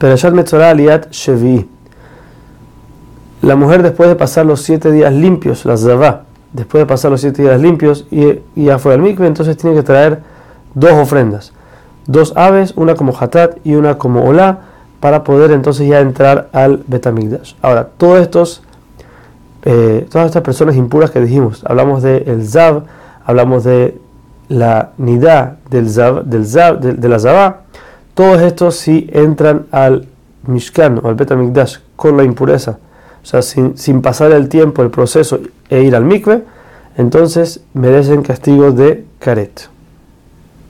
Perashat Metzorah Aliat Shevi. La mujer después de pasar los siete días limpios, la Zavá, después de pasar los siete días limpios y, ya fue al mikve, entonces tiene que traer dos ofrendas. Dos aves, una como hatat y una como olá, para poder entonces ya entrar al Betamigdash. Ahora, todos estos, eh, todas estas personas impuras que dijimos, hablamos de el Zav, hablamos de la Nidá del Zav, del Zav, de, la Zavá, todos estos si entran al Mishkan o al Betamigdash con la impureza, o sea, sin, sin pasar el tiempo, el proceso e ir al mikve, entonces merecen castigo de caret.